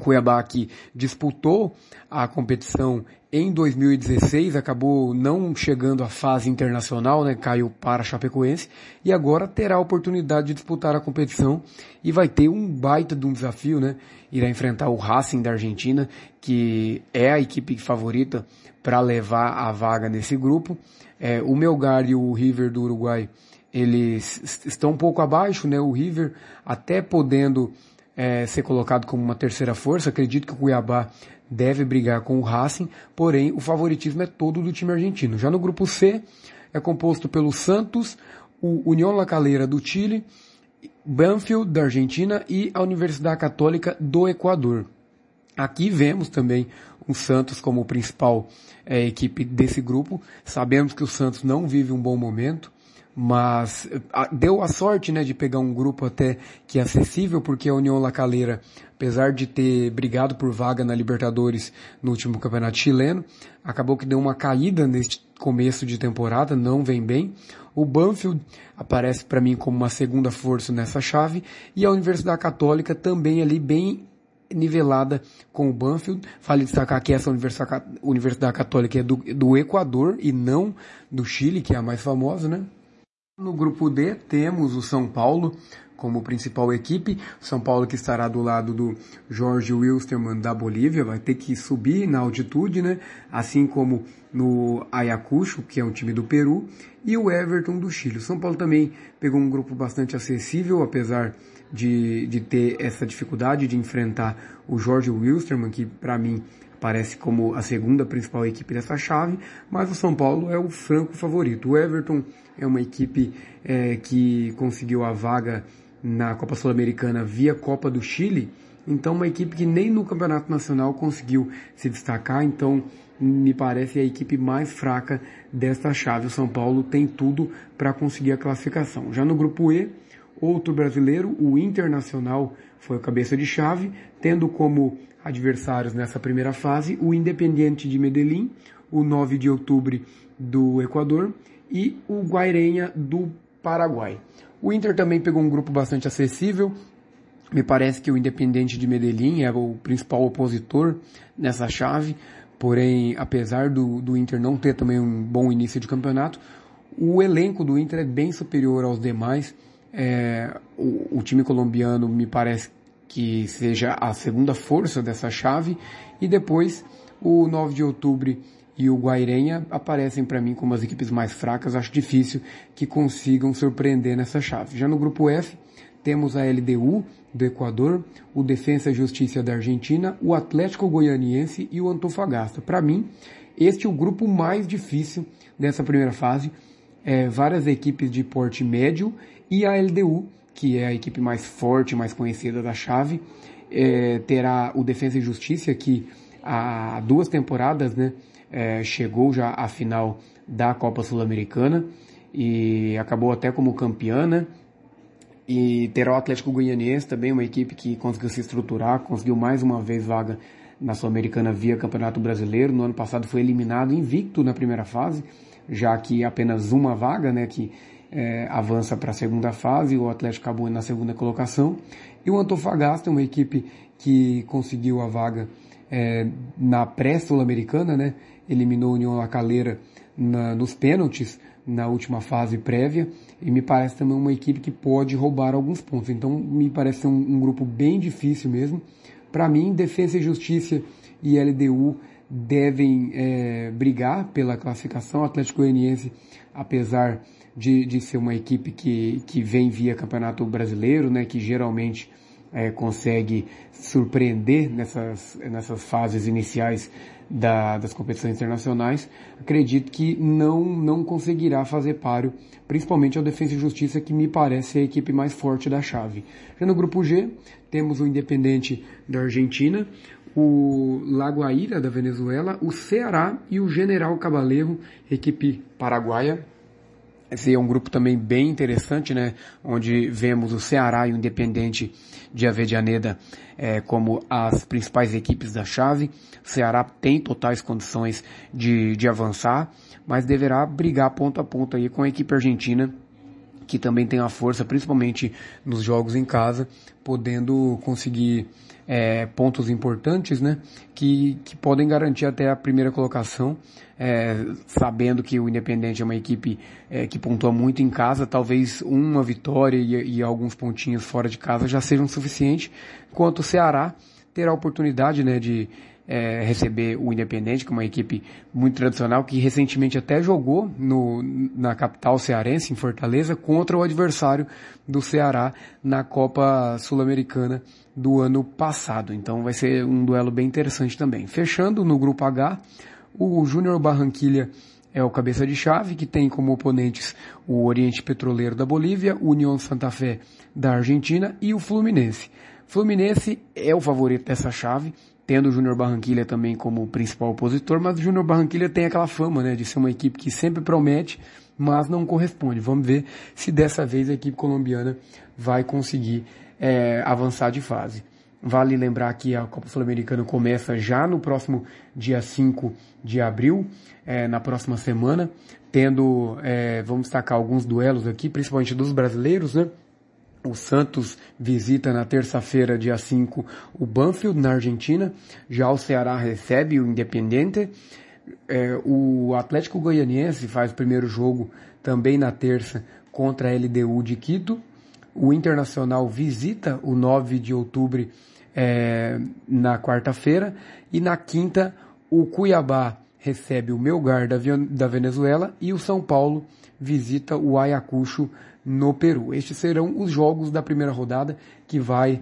Cuiabá que disputou a competição em 2016, acabou não chegando à fase internacional, né, caiu para a Chapecoense, e agora terá a oportunidade de disputar a competição e vai ter um baita de um desafio, né, irá enfrentar o Racing da Argentina, que é a equipe favorita para levar a vaga nesse grupo. É, o Melgar e o River do Uruguai eles estão um pouco abaixo, né? O River até podendo é, ser colocado como uma terceira força, acredito que o Cuiabá deve brigar com o Racing, porém o favoritismo é todo do time argentino. Já no grupo C é composto pelo Santos, o União La Calera do Chile, Banfield da Argentina e a Universidade Católica do Equador. Aqui vemos também o Santos como principal é, equipe desse grupo. Sabemos que o Santos não vive um bom momento mas a, deu a sorte, né, de pegar um grupo até que é acessível, porque a União La Calera, apesar de ter brigado por vaga na Libertadores no último campeonato chileno, acabou que deu uma caída neste começo de temporada, não vem bem. O Banfield aparece para mim como uma segunda força nessa chave e a Universidade Católica também ali bem nivelada com o Banfield. Vale destacar que essa Universidade Católica é do, do Equador e não do Chile, que é a mais famosa, né? No grupo D temos o São Paulo como principal equipe. São Paulo que estará do lado do Jorge Wilstermann da Bolívia, vai ter que subir na altitude, né? Assim como no Ayacucho, que é um time do Peru, e o Everton do Chile. O São Paulo também pegou um grupo bastante acessível, apesar de, de ter essa dificuldade de enfrentar o Jorge Wilstermann, que para mim parece como a segunda principal equipe dessa chave, mas o São Paulo é o franco favorito. O Everton é uma equipe é, que conseguiu a vaga na Copa Sul-Americana via Copa do Chile, então uma equipe que nem no Campeonato Nacional conseguiu se destacar, então me parece a equipe mais fraca desta chave. O São Paulo tem tudo para conseguir a classificação. Já no grupo E, outro brasileiro, o Internacional, foi o cabeça de chave, tendo como adversários nessa primeira fase o Independiente de Medellín, o 9 de outubro do Equador e o Guairenha do Paraguai. O Inter também pegou um grupo bastante acessível. Me parece que o Independente de Medellín é o principal opositor nessa chave. Porém, apesar do, do Inter não ter também um bom início de campeonato, o elenco do Inter é bem superior aos demais. É, o, o time colombiano me parece que seja a segunda força dessa chave. E depois o 9 de outubro e o Guairenha aparecem para mim como as equipes mais fracas. Acho difícil que consigam surpreender nessa chave. Já no grupo F, temos a LDU do Equador, o Defensa e Justiça da Argentina, o Atlético Goianiense e o Antofagasta. Para mim, este é o grupo mais difícil dessa primeira fase. É, várias equipes de porte médio e a LDU, que é a equipe mais forte, mais conhecida da chave, é, terá o Defensa e Justiça, que há duas temporadas né, é, chegou já à final da Copa Sul-Americana e acabou até como campeã, né? E terá o Atlético Goianiense também, uma equipe que conseguiu se estruturar, conseguiu mais uma vez vaga na Sul-Americana via Campeonato Brasileiro. No ano passado foi eliminado invicto na primeira fase, já que apenas uma vaga, né, que é, avança para a segunda fase, o Atlético acabou na segunda colocação. E o Antofagasta, uma equipe que conseguiu a vaga é, na pré-sul-americana, né, eliminou a União La Calera na, nos pênaltis na última fase prévia e me parece também uma equipe que pode roubar alguns pontos. Então me parece um, um grupo bem difícil mesmo. Para mim, Defesa e Justiça e LDU devem é, brigar pela classificação. O Atlético Goianiense, apesar de, de ser uma equipe que, que vem via Campeonato Brasileiro, né, que geralmente é, consegue surpreender nessas, nessas fases iniciais da, das competições internacionais, acredito que não, não conseguirá fazer páreo, principalmente ao Defesa e Justiça, que me parece a equipe mais forte da chave. Já no grupo G, temos o Independente da Argentina, o Lagoaíra da Venezuela, o Ceará e o General Cabaleiro, equipe paraguaia, esse é um grupo também bem interessante, né? Onde vemos o Ceará e o Independente de Avedianeda é, como as principais equipes da chave. O Ceará tem totais condições de, de avançar, mas deverá brigar ponto a ponto aí com a equipe argentina, que também tem a força, principalmente nos jogos em casa, podendo conseguir é, pontos importantes, né? Que, que podem garantir até a primeira colocação é, sabendo que o Independente é uma equipe é, que pontua muito em casa, talvez uma vitória e, e, alguns pontinhos fora de casa já sejam suficientes, enquanto o Ceará terá a oportunidade né, de é, receber o Independente, que é uma equipe muito tradicional, que recentemente até jogou no, na capital cearense, em Fortaleza, contra o adversário do Ceará na Copa Sul-Americana do ano passado. Então vai ser um duelo bem interessante também. Fechando no grupo H, o Júnior Barranquilha é o cabeça de chave, que tem como oponentes o Oriente Petroleiro da Bolívia, o União Santa Fé da Argentina e o Fluminense. Fluminense é o favorito dessa chave, tendo o Júnior Barranquilha também como principal opositor, mas o Júnior Barranquilha tem aquela fama, né, de ser uma equipe que sempre promete, mas não corresponde. Vamos ver se dessa vez a equipe colombiana vai conseguir é, avançar de fase. Vale lembrar que a Copa Sul-Americana começa já no próximo dia 5 de abril, é, na próxima semana, tendo, é, vamos destacar alguns duelos aqui, principalmente dos brasileiros, né? O Santos visita na terça-feira, dia 5, o Banfield, na Argentina. Já o Ceará recebe o Independiente. É, o Atlético Goianiense faz o primeiro jogo também na terça contra a LDU de Quito. O Internacional visita o 9 de outubro é, na quarta-feira e na quinta o Cuiabá recebe o Melgar da, da Venezuela e o São Paulo visita o Ayacucho no Peru. Estes serão os jogos da primeira rodada que vai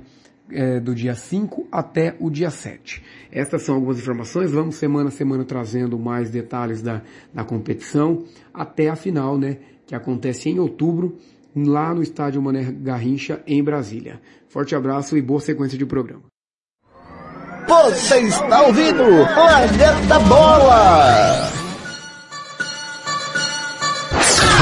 é, do dia 5 até o dia 7. Essas são algumas informações, vamos semana a semana trazendo mais detalhes da, da competição até a final, né, que acontece em outubro lá no estádio Mané Garrincha, em Brasília. Forte abraço e boa sequência de programa. Você está ouvindo Planeta Bola!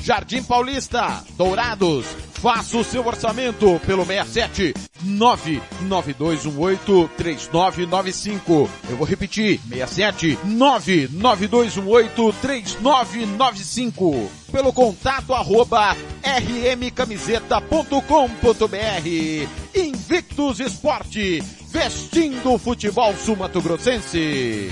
Jardim Paulista, Dourados. Faça o seu orçamento pelo 67 99218 3995. Eu vou repetir, 67 99218 3995. Pelo contato arroba rmcamiseta.com.br. Invictus Esporte, vestindo o futebol sumatogrossense.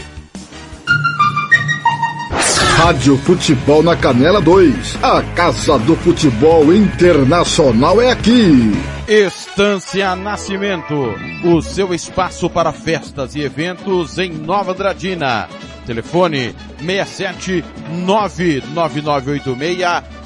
Rádio Futebol na Canela 2. A Casa do Futebol Internacional é aqui. Estância Nascimento, o seu espaço para festas e eventos em Nova Andradina. Telefone 67 99986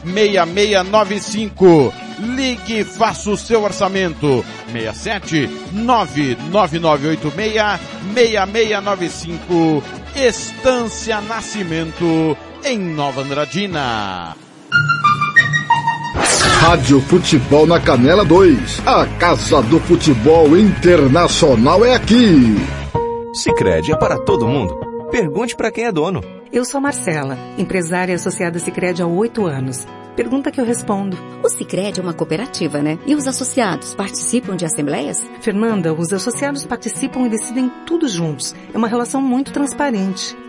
6695. Ligue e faça o seu orçamento. 67 99986 6695. Estância Nascimento em Nova Andradina. Rádio Futebol na Canela 2. A Casa do Futebol Internacional é aqui. Sicredi é para todo mundo. Pergunte para quem é dono. Eu sou Marcela, empresária associada Sicredi há oito anos. Pergunta que eu respondo. O Sicredi é uma cooperativa, né? E os associados participam de assembleias? Fernanda, os associados participam e decidem tudo juntos. É uma relação muito transparente.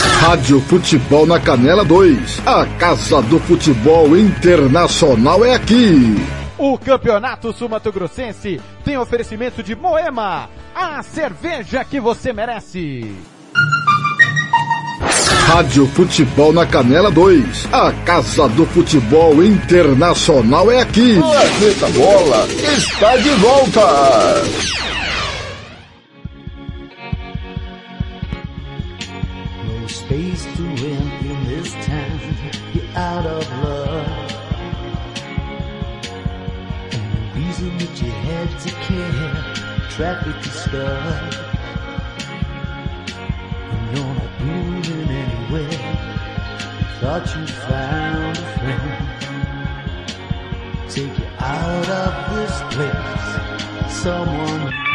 Rádio Futebol na Canela 2. A Casa do Futebol Internacional é aqui. O Campeonato Sumato Grossense tem oferecimento de Moema, a cerveja que você merece. Rádio Futebol na Canela 2. A Casa do Futebol Internacional é aqui. Planeta Bola está de volta. To win in this town. You're out of love. And the reason that you had to care. Traffic is stuck. And you're not moving anywhere. Thought you found a friend. Take you out of this place. Someone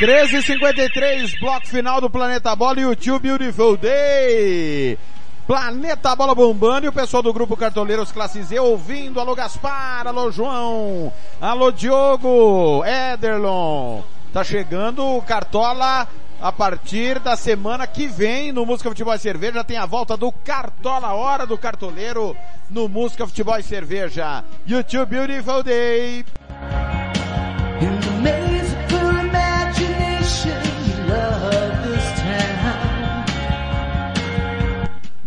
13h53, bloco final do Planeta Bola e Tio Beautiful Day. Planeta Bola bombando e o pessoal do grupo Cartoleiros Classe Z ouvindo. Alô Gaspar, alô João, alô Diogo, Ederlon. Tá chegando o Cartola a partir da semana que vem no Música Futebol e Cerveja tem a volta do Cartola Hora do Cartoleiro no Música Futebol e Cerveja. YouTube Beautiful Day.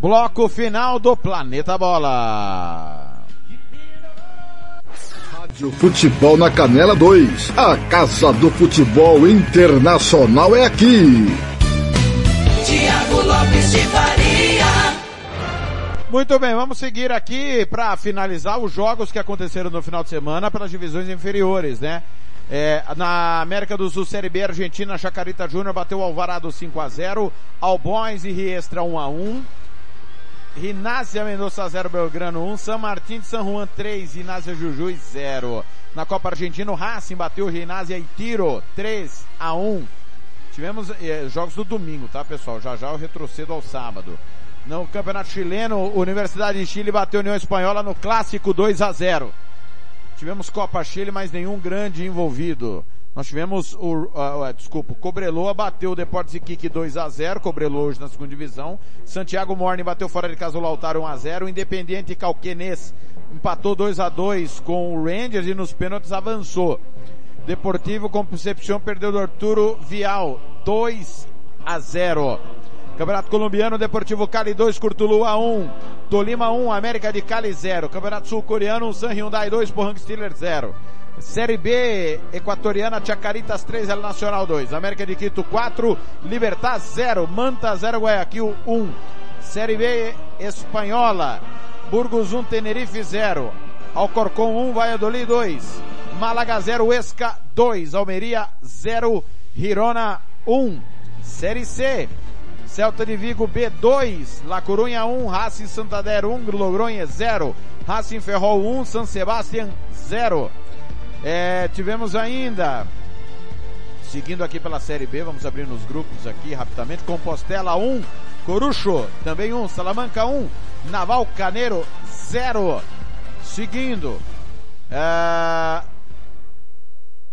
Bloco final do Planeta Bola. Rádio Futebol na Canela 2. A Casa do Futebol Internacional é aqui. Tiago Lopes de Faria. Muito bem, vamos seguir aqui para finalizar os jogos que aconteceram no final de semana pelas divisões inferiores, né? É, na América do Sul, Série B, Argentina, Chacarita Júnior bateu o Alvarado 5 a 0 Albões e Riestra 1 a 1 Rinácia Mendonça 0, Belgrano 1, San Martín de San Juan 3, Rinácia Jujuy 0. Na Copa Argentina, o Racing bateu Rinácia e Tiro 3 a 1. Tivemos eh, jogos do domingo, tá pessoal? Já já eu retrocedo ao sábado. No Campeonato Chileno, Universidade de Chile bateu União Espanhola no Clássico 2 a 0. Tivemos Copa Chile, mas nenhum grande envolvido. Nós tivemos o, uh, desculpa, Cobreloa bateu o Deportes Iquique 2 a 0 Cobreloa hoje na segunda divisão. Santiago Morning bateu fora de casa o Lautaro 1 a 0 O Independiente Calquenês empatou 2 a 2 com o Rangers e nos pênaltis avançou. Deportivo Concepción perdeu do Arturo Vial 2 a 0. Campeonato Colombiano, Deportivo Cali 2, Curtulu a 1. Tolima 1, América de Cali 0. Campeonato Sul-Coreano, San Hyundai 2, Pohang Steelers 0. Série B equatoriana, Chacaritas 3, El Nacional 2. América de Quito 4, Libertad 0, Manta 0, Guayaquil 1. Série B espanhola, Burgos 1, Tenerife 0. Alcorcón 1, Valladolid 2. Málaga 0, Esca 2. Almeria 0, Girona 1. Série C, Celta de Vigo B2, La Corunha 1, Racing Santander 1, Logronha 0, Racing Ferrol 1, San Sebastián 0. É, tivemos ainda, seguindo aqui pela Série B, vamos abrir nos grupos aqui rapidamente, Compostela 1, Corucho também 1, Salamanca 1, Naval Caneiro 0. Seguindo, é,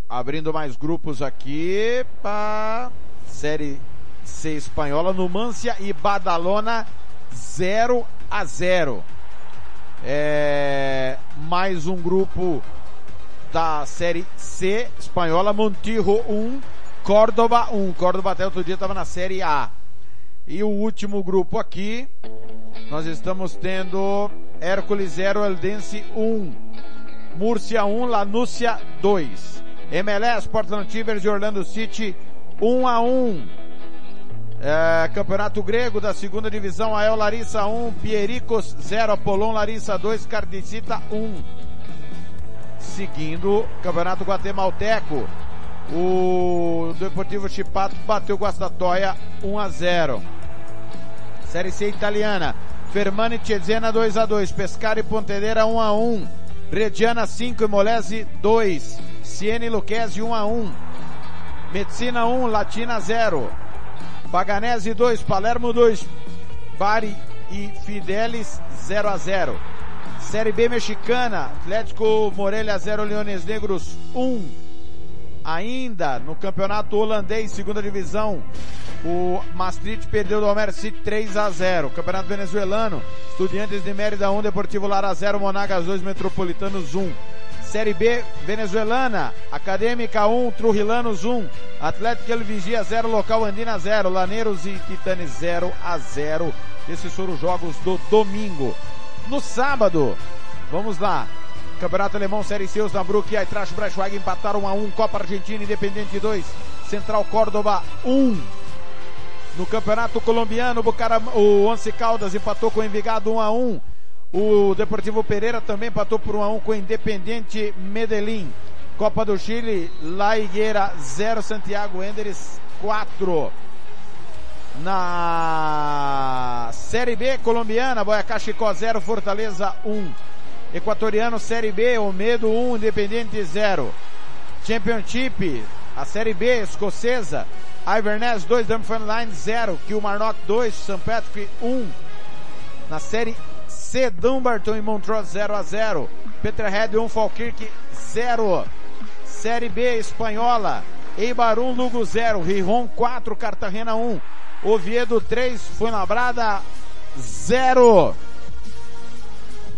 abrindo mais grupos aqui para Série C espanhola, Numância e Badalona 0 a 0. É, mais um grupo da Série C espanhola, Montijo 1, Córdoba 1. Córdoba até outro dia estava na Série A. E o último grupo aqui, nós estamos tendo Hércules 0, Eldense 1, Múrcia 1, Lanúcia 2. MLS, Portland Timbers e Orlando City 1 a 1. É, Campeonato Grego da segunda divisão, Ael Larissa 1, Piericos 0, Apolon Larissa 2, Cardicita 1. Seguindo, Campeonato Guatemalteco, o Deportivo Chipato bateu Guastatoia 1 a 0. Série C italiana, Fermani Cesena 2 a 2, Pescara e Pontedeira 1 a 1, Rediana 5 e Molese 2, Siene Lucchesi 1 a 1, Medicina 1, Latina 0, Paganese 2, Palermo 2, Bari e Fidelis 0 a 0. Série B mexicana, Atlético Morelia 0, Leones Negros 1. Ainda no campeonato holandês, segunda divisão, o Maastricht perdeu do City 3 a 0. Campeonato venezuelano, Estudiantes de Mérida 1, Deportivo Lara 0, Monagas 2, Metropolitanos 1. Série B venezuelana, Acadêmica 1, Trujillanos 1, Atlético El Vigia 0, Local Andina 0, Laneiros e Titanes 0 a 0. Esses foram os jogos do domingo. No sábado, vamos lá. Campeonato Alemão, Série C, Osnabrück e Eintracht Braunschweig empataram 1 a 1, Copa Argentina, Independente 2, Central Córdoba 1. No Campeonato Colombiano, Bucaram... o Once Caldas empatou com o Envigado 1 a 1. O Deportivo Pereira também empatou por 1 a 1 com o Independiente Medellín. Copa do Chile, La Higuera 0, Santiago Enderes 4. Na Série B colombiana, Boyacá Chicó 0, Fortaleza 1. Equatoriano Série B, Omedo 1, Independente 0. Championship, a Série B escocesa, Iverness 2, Dunfermline 0, Kilmarnock 2, St. Patrick 1. Na Série C, Dumbarton e Montrose 0 a 0. Peterhead 1, Falkirk 0. Série B espanhola, Eibar 1, Lugo 0, Rijon 4, Cartagena 1. Oviedo 3, Fuenlabrada 0.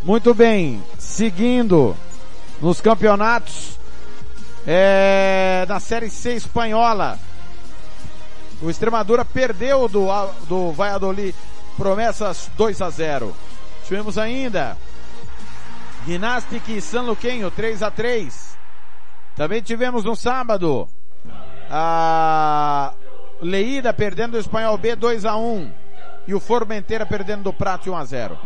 Muito bem, seguindo nos campeonatos é, da Série C espanhola. O Extremadura perdeu do, do Valladolid promessas 2 a 0. Tivemos ainda Ginastic e San Luquenho 3 a 3. Também tivemos no sábado a Leída perdendo do Espanhol B 2 a 1 e o Formenteira perdendo do Prato 1 a 0.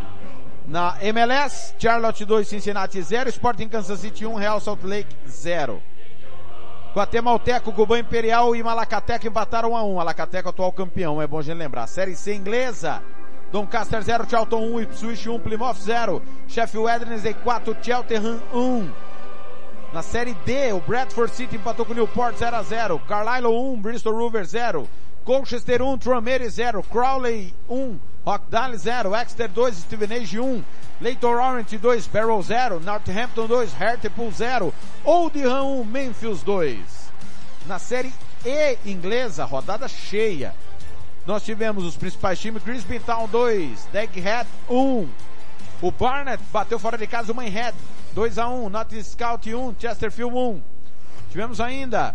Na MLS, Charlotte 2, Cincinnati 0, Sporting Kansas City 1, Real Salt Lake 0. Guatemalteco, Cuban Imperial e Malacateca empataram 1 a 1. Malacateca atual campeão, é bom a gente lembrar. Série C inglesa. Doncaster 0, Charlton 1, Ipswich 1, Plymouth 0. Sheffield Wednesday 4, Cheltenham 1. Na Série D, o Bradford City empatou com o Newport 0 a 0. Carlisle 1, Bristol Rovers 0. Colchester 1, Tranmere 0. Crowley 1, Rockdale 0. Exeter 2, Stevenage 1. Leighton Orient 2, Barrow 0. Northampton 2, Hartlepool 0. Oldham 1, Memphis 2. Na Série E inglesa, rodada cheia. Nós tivemos os principais times, Grisby Town 2, Daghead 1. O Barnet bateu fora de casa o Manhead 2 a 1, Not Scout 1, Chesterfield 1. Tivemos ainda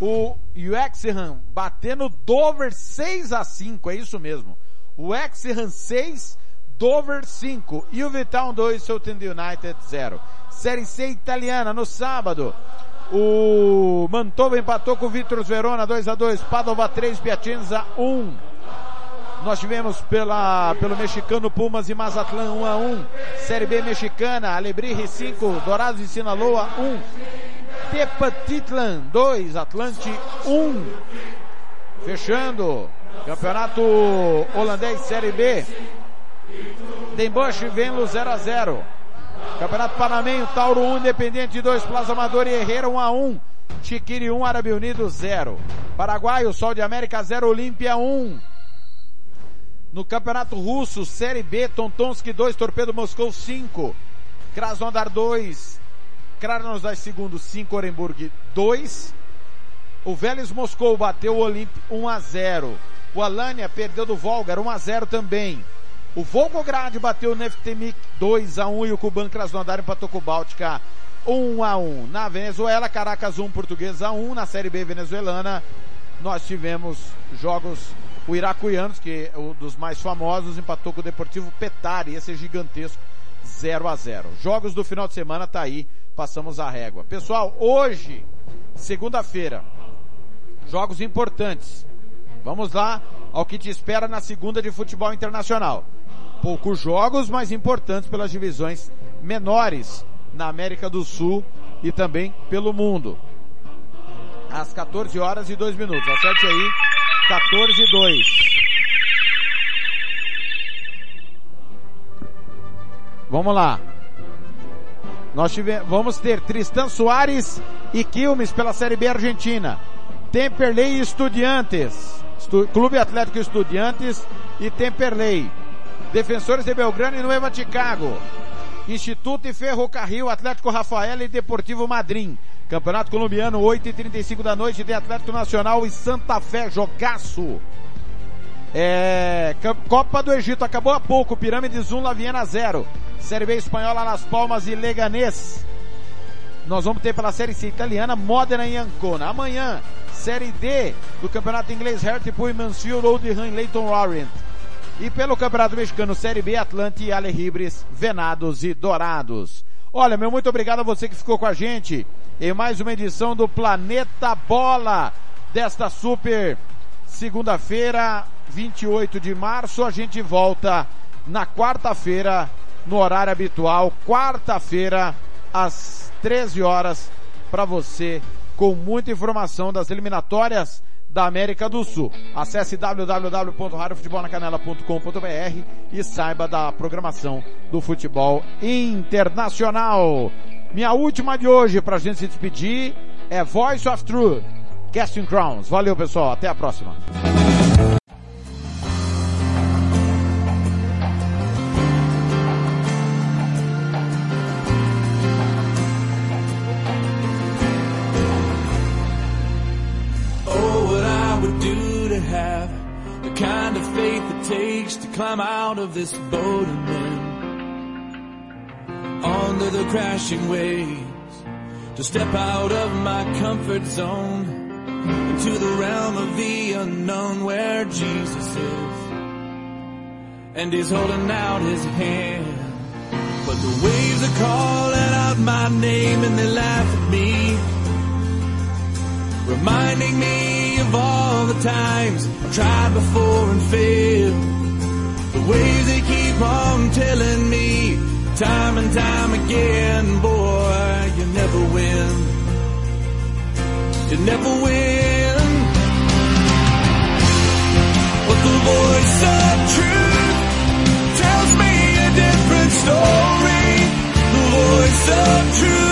o Wexham batendo Dover 6 a 5, é isso mesmo. O Wexham 6, Dover 5 e o Vitown 2, Southend United 0. Série C italiana no sábado. O Mantova empatou com o Vitor Verona 2 a 2, Padova 3, Piacenza 1. Nós tivemos pela, pelo mexicano Pumas e Mazatlan 1 a 1. Série B mexicana, Alebrije 5, Dourados e Sinaloa 1. Tepatitlan 2, Atlante 1. Fechando, Campeonato Holandês Série B. Den Bosch Venlo 0 a 0. Campeonato Panamenho, Tauro 1, Independente 2, Plaza Amador e Herrera 1 a 1. Chiquiri 1, Árabe Unido 0. Paraguai, o Sol de América 0, Olímpia 1. No Campeonato Russo, Série B, Tontonski 2, Torpedo Moscou 5. Krasnodar 2, Krasnodar segundo 5, Orenburg 2. O Vélez Moscou bateu o Olimp 1 a 0. O Alania perdeu do Volgar 1 a 0 também. O Volgograd bateu o Neftemik 2 a 1 e o Kuban Krasnodar empatou com o Báltica 1 a 1. Na Venezuela, Caracas 1, Portuguesa 1. Na Série B venezuelana, nós tivemos jogos o Iracuianos, que é um dos mais famosos, empatou com o Deportivo Petari, esse é gigantesco, 0 a 0 Jogos do final de semana tá aí, passamos a régua. Pessoal, hoje, segunda-feira, jogos importantes. Vamos lá ao que te espera na segunda de futebol internacional. Poucos jogos, mas importantes pelas divisões menores na América do Sul e também pelo mundo. Às 14 horas e 2 minutos. Acerte aí 14 e 2. Vamos lá. Nós tivemos, vamos ter Tristan Soares e Quilmes pela Série B Argentina. Temperley e Estudiantes. Estu, Clube Atlético Estudiantes e Temperley. Defensores de Belgrano e Nueva Chicago. Instituto e Ferrocarril, Atlético Rafael e Deportivo Madrid. Campeonato Colombiano, 8h35 da noite, de Atlético Nacional e Santa Fé, jogaço. É, Copa do Egito, acabou há pouco, Pirâmides 1, Laviana 0. Série B Espanhola, Las Palmas e Leganês. Nós vamos ter pela Série C italiana, Modena e Ancona. Amanhã, Série D do Campeonato Inglês, Hartlepool e Mansfield, Oldham e Leighton Orient. E pelo Campeonato Mexicano, Série B, Atlante Alejibres, Venados e Dourados. Olha, meu muito obrigado a você que ficou com a gente em mais uma edição do Planeta Bola desta super segunda-feira, 28 de março. A gente volta na quarta-feira, no horário habitual, quarta-feira, às 13 horas, para você, com muita informação das eliminatórias da América do Sul. Acesse www.radiofutebolnacanela.com.br e saiba da programação do futebol internacional. Minha última de hoje para a gente se despedir é Voice of Truth, Casting Crowns. Valeu pessoal, até a próxima. Kind of faith it takes to climb out of this boat and then onto the crashing waves. To step out of my comfort zone into the realm of the unknown where Jesus is. And he's holding out his hand. But the waves are calling out my name and they laugh at me reminding me of all the times I've tried before and failed. The ways they keep on telling me time and time again, boy, you never win. you never win. But the voice of truth tells me a different story. The voice of truth